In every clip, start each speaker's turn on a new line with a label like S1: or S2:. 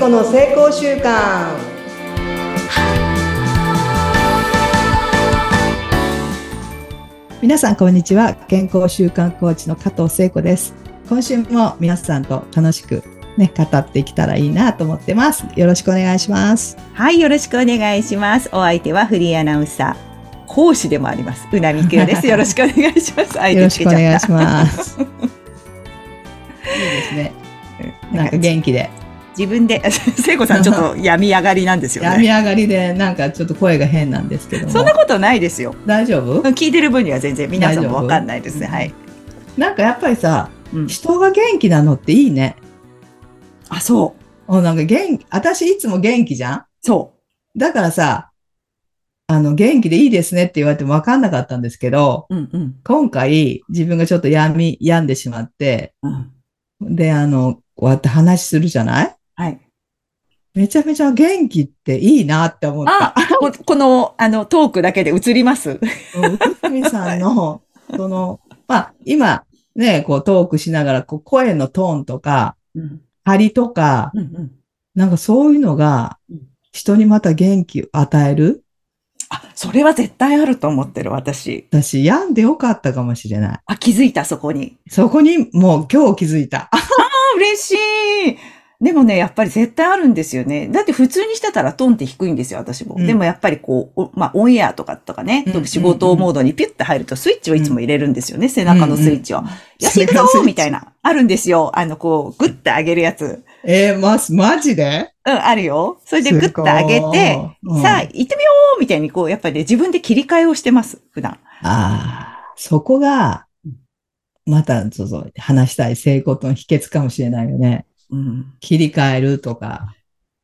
S1: 子の成功習慣
S2: 皆さんこんにちは。健康習慣コーチの加藤聖子です。今週も皆さんと楽しくね語っていけたらいいなと思ってます。よろしくお願いします。
S3: はい、よろしくお願いします。お相手はフリーアナウンサー、講師でもあります。うなみくよです。よろしくお願いします。相
S2: よろしくお願いします。いいですね。なんか元気で
S3: 自分で、聖子さんちょっと 病み上がりなんですよね。
S2: 病み上がりでなんかちょっと声が変なんですけども
S3: そんなことないですよ。
S2: 大丈夫？
S3: 聞いてる分には全然皆さんもわかんないですね。はい。
S2: なんかやっぱりさ
S3: うん、
S2: 人が元気なのっていいね
S3: あ、そう。
S2: おなんか元気私いつも元気じゃん？
S3: そ
S2: だからさ、あの、元気でいいですねって言われても分かんなかったんですけど、
S3: う。うんうん。
S2: 今回自分がちょっと病み、病んでしまって、
S3: うん。
S2: で、あの、こうやって話するじゃない？めちゃめちゃ元気っていいなって思った。
S3: あ、こ この、あの、トークだけで映ります。
S2: うん内海さんの、その、まあ、今、ね、こうトークしながら、こう声のトーンとか、
S3: うん。
S2: 張りとか、
S3: うんうん。
S2: なんかそういうのが
S3: うん、
S2: 人にまた元気を与える？
S3: あ、それは絶対あると思ってる、私。
S2: 私、病んでよかったかもしれない。
S3: あ、気づいた、そこに。
S2: そこにもう今日気づいた。
S3: あ、嬉しい。でもね、やっぱり絶対あるんですよね。だって普通にしてたらトンって低いんですよ、私も。
S2: うん
S3: でもやっぱりこう、おまあ、オンエアとかとかね、
S2: うんうん
S3: 仕事モードにピュッて入るとスイッチをいつも入れるんですよね、背中のスイッチを。
S2: うんうん
S3: よし、行くぞみたいな。あるんですよ。あの、こう、グッて上げるやつ。
S2: えー、ま、マジで？
S3: うん、あるよ。それでグッて上げて、
S2: うん
S3: さあ、行ってみようみたいにこう、やっぱりね、自分で切り替えをしてます、普段。
S2: ああ、そこが、また、そうそう、話したい成功の秘訣かもしれないよね。
S3: うん。
S2: 切り替えるとか。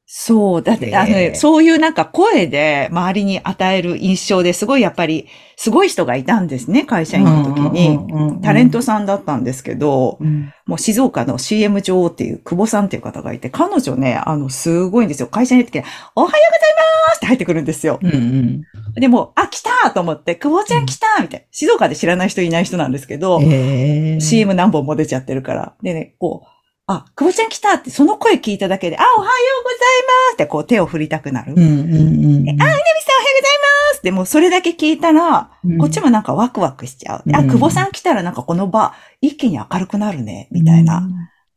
S3: そう、だって、あのね、
S2: えー
S3: そういうなんか声で周りに与える印象ですごいやっぱり、すごい人がいたんですね、会社員の時に。タレントさんだったんですけど、
S2: うん
S3: もう静岡の CM 女王っていう久保さんっていう方がいて、彼女ね、あの、すごいんですよ。会社に行って、おはようございますって入ってくるんですよ。
S2: うんうん。
S3: でも、あ、来たと思って、久保ちゃん来たみたいな。静岡で知らない人いない人なんですけど、
S2: えー、
S3: CM 何本も出ちゃってるから。でね、こう、あ、久保ちゃん来たって、その声聞いただけで、あ、おはようございますってこう手を振りたくなる。
S2: うんうんうん。
S3: あ、稲見さんおはようございますでもそれだけ聞いたら、
S2: うん
S3: こっちもなんかワクワクしちゃう。あ、
S2: うん
S3: 久保さん来たらなんかこの場、一気に明るくなるね、みたいな。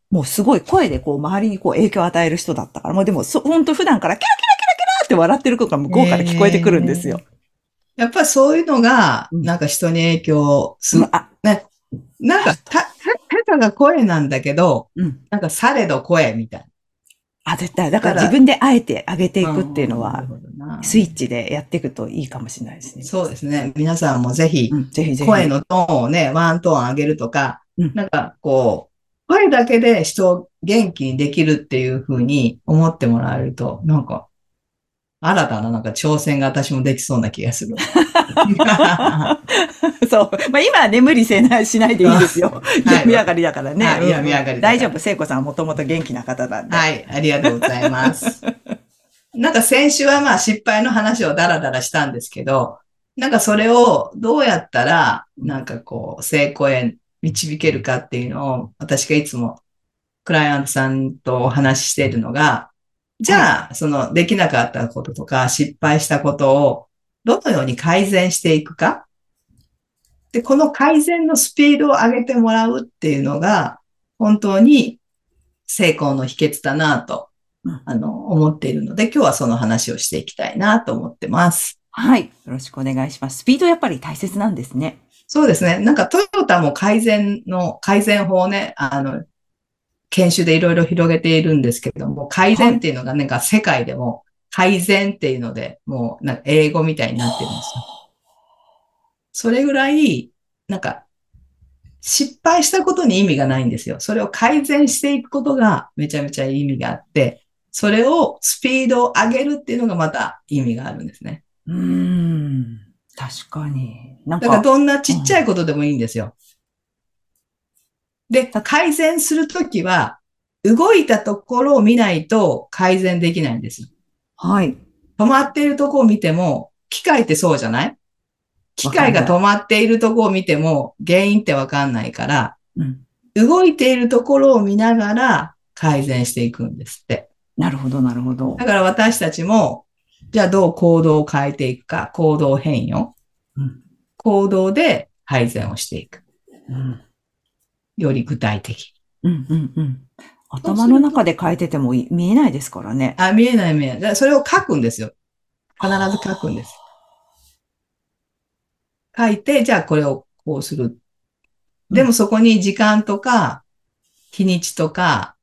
S3: もうすごい声でこう周りにこう影響を与える人だったから、もうでもそ、本当普段からキャラキャラキャラキャラって笑ってる子が向こうから聞こえてくるんですよ。
S2: やっぱりそういうのが、
S3: うん
S2: なんか人に影響する。
S3: あ、
S2: なんか、たかが声なんだけど、
S3: うん。
S2: なんかされど声みたい
S3: あ、絶対。だから自分であえて上げてい
S2: な。
S3: くっていうのはスイッチでやっていくといいかもしれないですね。
S2: そうですね。皆さんもぜひ。声のトーンをね、ワントーン上げるとか、
S3: うん
S2: なんかこう、声だけで人を元気にできるっていうふうに思ってもらえると、なんか、新たななんか挑戦が私もできそうな気がする。
S3: そう。まあ今はね、無理せない、しないでいいですよ。
S2: い
S3: 病み上がりだからね。
S2: はい
S3: うん
S2: 病み上がり
S3: 大丈夫。聖子さんはもともと元気な方なんで。
S2: はい、ありがとうございます。なんか先週はまあ失敗の話をダラダラしたんですけど、なんかそれをどうやったら、なんかこう、成功へ導けるかっていうのを、私がいつもクライアントさんとお話ししているのが、じゃあ、そのできなかったこととか失敗したことをどのように改善していくか？で、この改善のスピードを上げてもらうっていうのが、本当に成功の秘訣だなと
S3: うん、
S2: あの、思っているので、今日はその話をしていきたいなと思ってます。
S3: はい。よろしくお願いします。スピードやっぱり大切なんですね。
S2: そうですね。なんかトヨタも改善の、改善法をね、あの、研修でいろいろ広げているんですけれども、改善っていうのがなんか世界でも改善っていうので、もうなんか英語みたいになってるんですよ。それぐらい、なんか、失敗したことに意味がないんですよ。それを改善していくことがめちゃめちゃ意味があって、それをスピードを上げるっていうのがまた意味があるんですね。
S3: うーん。確かに。なん
S2: だから
S3: か、
S2: どんなちっちゃいことでもいいんですよ。で、改善するときは、動いたところを見ないと改善できないんです。
S3: はい。
S2: 止まっているところを見ても、機械ってそうじゃない？機械が止まっているところを見ても原因ってわかんないから、
S3: うん。
S2: 動いているところを見ながら改善していくんですって。
S3: なるほど、なるほど
S2: だ。から私たちも、じゃあどう行動を変えていくか、行動変容？
S3: うん
S2: 行動で改善をしていく。
S3: うん、
S2: より具体的。
S3: うん、うん、うん。頭の中で変えててもい見えないですからね。
S2: あ、見えない見えない。それを書くんですよ。必ず書くんです。書いて、じゃあこれをこうする。でもそこに時間とか、日にちとか、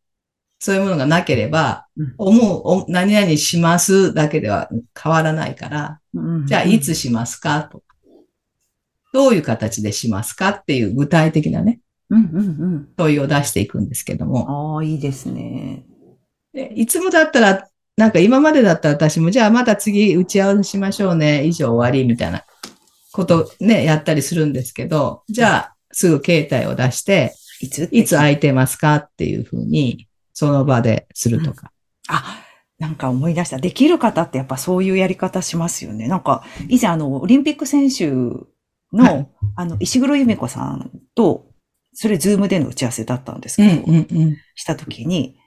S2: そういうものがなければ、
S3: うん
S2: 思う、お何々しますだけでは変わらないから、じゃあいつしますかと。どういう形でしますかっていう具体的なね、
S3: うん、うん、うん。
S2: 問いを出していくんですけども。
S3: ああ、いいですね。
S2: でいつもだったら、なんか今までだったら私も、じゃあまた次打ち合わせしましょうね、以上終わりみたいなことね、やったりするんですけど、じゃあすぐ携帯を出して、
S3: いつ
S2: いつ空いてますかっていうふうに、その場でするとか。
S3: あ、なんか思い出した。できる方ってやっぱそういうやり方しますよね。なんか、以前あの、オリンピック選手の、
S2: はい
S3: あの、石黒由美子さんと、それズームでの打ち合わせだったんです
S2: うん
S3: けど、
S2: うんうん。
S3: したときに、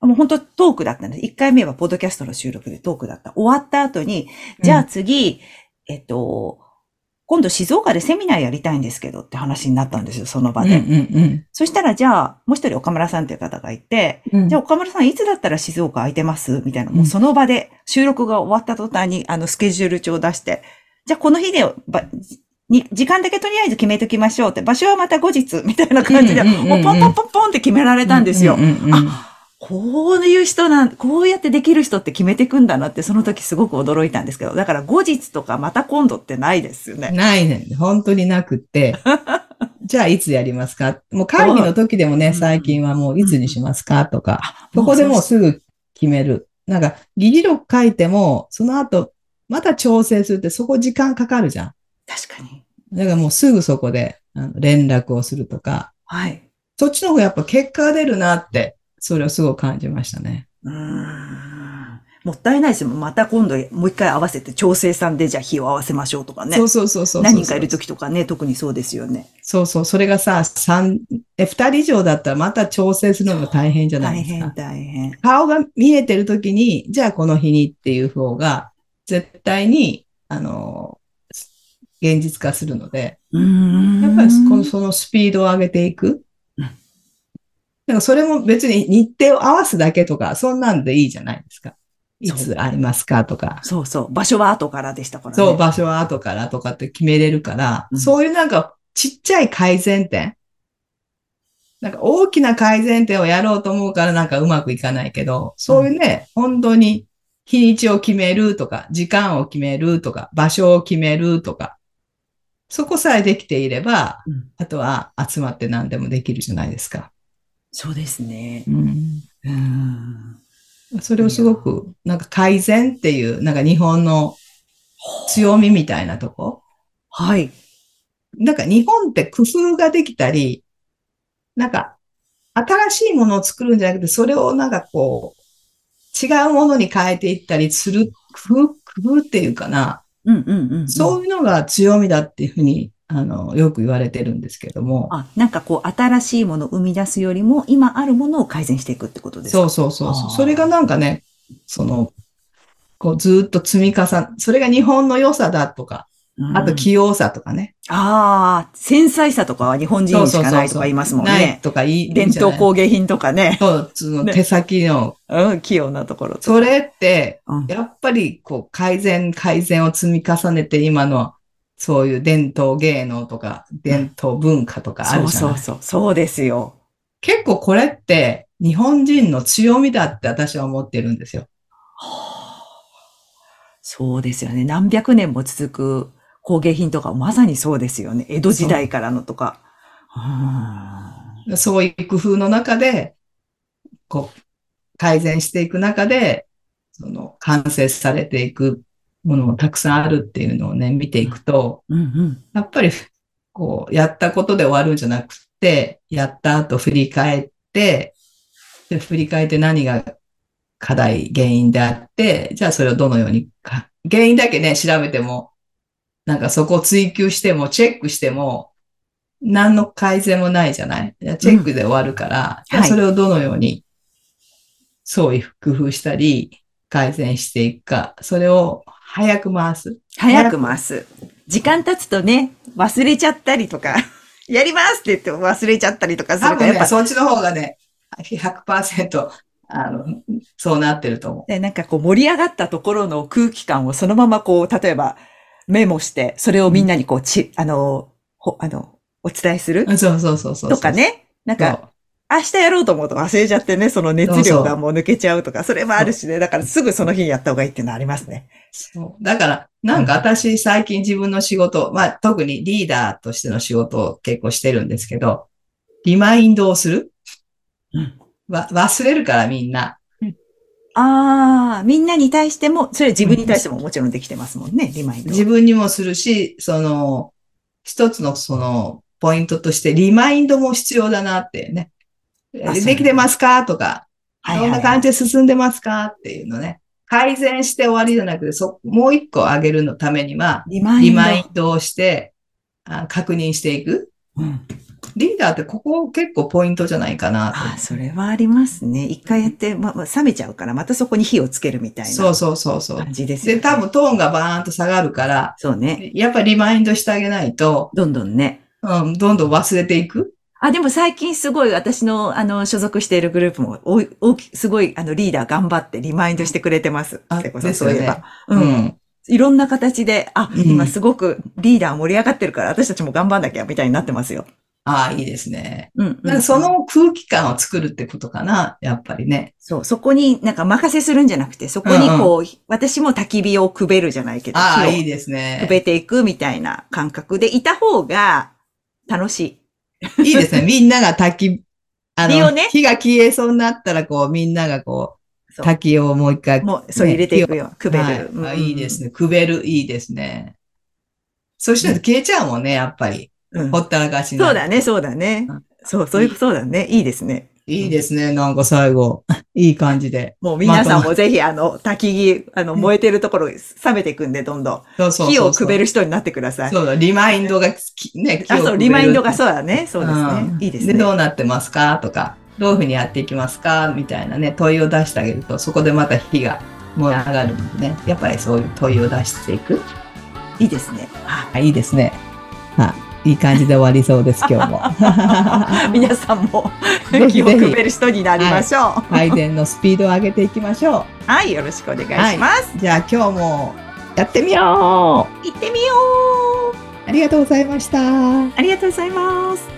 S3: もう本当トークだったんです。1回目はポッドキャストの収録でトークだった。終わった後に、じゃあ次、えっと、今度静岡でセミナーやりたいんですけどって話になったんですよ、その場で。
S2: うんうん
S3: そしたら、じゃあ、もう一人岡村さんっていう方がいて、
S2: うん。
S3: じゃあ岡村さんいつだったら静岡空いてます？みたいな、
S2: うん
S3: もうその場で収録が終わった途端にあのスケジュール帳を出して、じゃあこの日でばに、時間だけとりあえず決めときましょうって、場所はまた後日みたいな感じで、もうポンポンポンポンって決められたんですよ。あこういう人なん、こうやってできる人って決めていくんだなって、その時すごく驚いたんですけど、だから後日とかまた今度ってないですよね。
S2: ないね。本当になくって。じゃあいつやりますか？もう会議の時でもね、
S3: うん
S2: 最近はもういつにしますか？とか。
S3: あ
S2: そこでもう
S3: う
S2: すぐ決める。なんか、議事録書いても、その後、また調整するって、そこ時間かかるじゃん。
S3: 確かに。
S2: だからもうすぐそこであの連絡をするとか、
S3: はい。
S2: そっちの方がやっぱ結果が出るなって、それをすごく感じましたね。
S3: うーんもったいないですよ。また今度もう一回合わせて調整さんでじゃあ日を合わせましょうとかね
S2: そ。うそうそうそう。
S3: 何人かいるときとかね、特にそうですよね。
S2: そうそう。それがさ、三、え、二人以上だったらまた調整するのが大変じゃな
S3: 大変
S2: いですか。
S3: 大変。
S2: 顔が見えてるときに、じゃあこの日にっていう方が、絶対に、あの、現実化するので、やっぱりこのそのスピードを上げていく。
S3: うん
S2: だからそれも別に日程を合わすだけとか、そんなんでいいじゃないですか。いつありますかとか。
S3: そうそう。場所は後からでしたからね。
S2: そう、場所は後からとかって決めれるから、
S3: うん
S2: そういうなんかちっちゃい改善点。なんか大きな改善点をやろうと思うからなんかうまくいかないけど、そういうね、本当に日にちを決めるとか、時間を決めるとか、場所を決めるとか、そこさえできていれば、
S3: うん
S2: あとは集まって何でもできるじゃないですか。
S3: そうですね。
S2: うん
S3: うん。
S2: それをすごく、なんか改善っていう、なんか日本の強みみたいなとこ？
S3: はい。
S2: なんか日本って工夫ができたり、なんか新しいものを作るんじゃなくて、それをなんかこう、違うものに変えていったりする工夫、工夫っていうかな、
S3: うんうん。
S2: そういうのが強みだっていうふうに、あの、よく言われてるんですけども。
S3: あ、なんかこう、新しいものを生み出すよりも、今あるものを改善していくってことですか？
S2: そうそうそうそう。それがなんかね、その、こうずーっと積み重ね、それが日本の良さだとか、
S3: うん
S2: あと器用さとかね。
S3: ああ、繊細さとかは日本人にしかないとか言いますもん
S2: ない
S3: ね。
S2: とか言い、
S3: 伝統工芸品とかね。
S2: そう、その
S3: ね
S2: 手先の、
S3: うん、器用なところとか。
S2: それって、
S3: うん
S2: やっぱりこう改善、改善を積み重ねて今のそういう伝統芸能とか伝統文化とかあ
S3: そう
S2: るじゃない、
S3: そうそう。そうですよ。
S2: 結構これって日本人の強みだって私は思ってるんですよ。
S3: そうですよね。何百年も続く工芸品とか、まさにそうですよね。江戸時代からのとか。うん
S2: そういう工夫の中で、こう、改善していく中で、その完成されていくものもたくさんあるっていうのをね、見ていくと、
S3: うんうん。
S2: やっぱり、こう、やったことで終わるんじゃなくて、やった後振り返って、で振り返って何が課題、原因であって、じゃあそれをどのようにか、原因だけね、調べても、なんかそこを追求しても、チェックしても、何の改善もないじゃない？チェックで終わるから、じゃあ
S3: はい
S2: それをどのように創意工夫したり、改善していくか、それを早く回す。
S3: 早く回す。時間経つとね、忘れちゃったりとか、やりますって言っても忘れちゃったりとかするから、やっぱ、
S2: そっちの方がね、100%、あの、そうなってると思う。
S3: ねなんかこう盛り上がったところの空気感をそのままこう、例えばメモして、それをみんなにこう、ち、あの、ほ、あの、お伝えする？
S2: そうそうそうそう。
S3: とか。ね。なんか、明日やろうと思うと忘れちゃってね、その熱量がもう抜けちゃうとか、それもあるしね。だからすぐその日にやった方がいいっていうのはありますね。
S2: そう。だから、なんか私最近自分の仕事、まあ特にリーダーとしての仕事を結構してるんですけど、リマインドをする、
S3: うん
S2: わ忘れるからみんな。
S3: ああ、みんなに対しても、それは自分に対してももちろんできてますもんね、リマインド。
S2: 自分にもするし、その、一つのその、ポイントとしてリマインドも必要だなってね。できてますか？とか、
S3: はい
S2: どんな感じで進んでますか？っていうのね。改善して終わりじゃなくて、そ、もう一個上げるのためには、
S3: リマインド。
S2: リマインドをして、あ確認していく。
S3: うん
S2: リーダーってここ結構ポイントじゃないかなと。
S3: ああ、それはありますね。一回やって、ま、ま冷めちゃうから、またそこに火をつけるみたいな
S2: そうそうそうそう。
S3: 感じです。
S2: で、多分トーンがバーンと下がるから、
S3: そうね。
S2: やっぱりリマインドしてあげないと、
S3: どんどんね。
S2: うん、どんどん忘れていく。
S3: あ、でも最近すごい私の、あの、所属しているグループも、おい大き、すごい、あの、リーダー頑張ってリマインドしてくれてます。
S2: あ
S3: そういえば。
S2: う
S3: うん。
S2: ん。
S3: いろんな形で、あ、
S2: うん
S3: 今すごくリーダー盛り上がってるから、私たちも頑張んなきゃ、みたいになってますよ。
S2: ああ、いいですね。
S3: うん、
S2: なんかそ、の空気感を作るってことかな、やっぱりね。
S3: そう、そこになんか任せするんじゃなくて、そこにこう、私も焚き火をくべるじゃないけど、
S2: ああ、いいですね
S3: く。べていくみたいな感覚でいた方が楽しい。
S2: いいですね。みんなが滝、あの、
S3: ね
S2: 火が消えそうになったら、こう、みんながこう、
S3: そう
S2: 滝をもう一回、
S3: もう、そう入れていくよ。くべる。
S2: はい
S3: うん
S2: あいいですね。くべる、いいですね。そしたら消えちゃうもんね、やっぱり。
S3: うん
S2: ほったらかし
S3: そうだね、そうだね
S2: うん。
S3: そう、そういう、そうだね。いいですね。
S2: いいですね。なんか最後、いい感じで。
S3: もう皆さんもぜひ、あの、焚き木、あの、燃えてるところ、冷めていくんで、どんどん。
S2: そうそう
S3: 火をくべる人になってください。
S2: そうだ、リマインドがき、ね、
S3: あ、そう、リマインドが
S2: そ
S3: そうだね。そうですね。いいです
S2: で、
S3: ね。
S2: どうなってますか？とか、どういうふうにやっていきますか？みたいなね、問いを出してあげると、そこでまた火が燃え上がるのでね、やっぱりそういう問いを出していく。
S3: いいですね。は
S2: あいいですね。はい、いい感じで終わりそうです、今日も。
S3: い 皆さんも
S2: ぜひ
S3: 火をくべる人になりましょう。
S2: 改善のスピードを上げていきましょ
S3: はい、よろしくお願いします。
S2: う。じゃあ今日もやってみよ
S3: 行ってみよう
S2: うありがとうございました。
S3: ありがとうございます。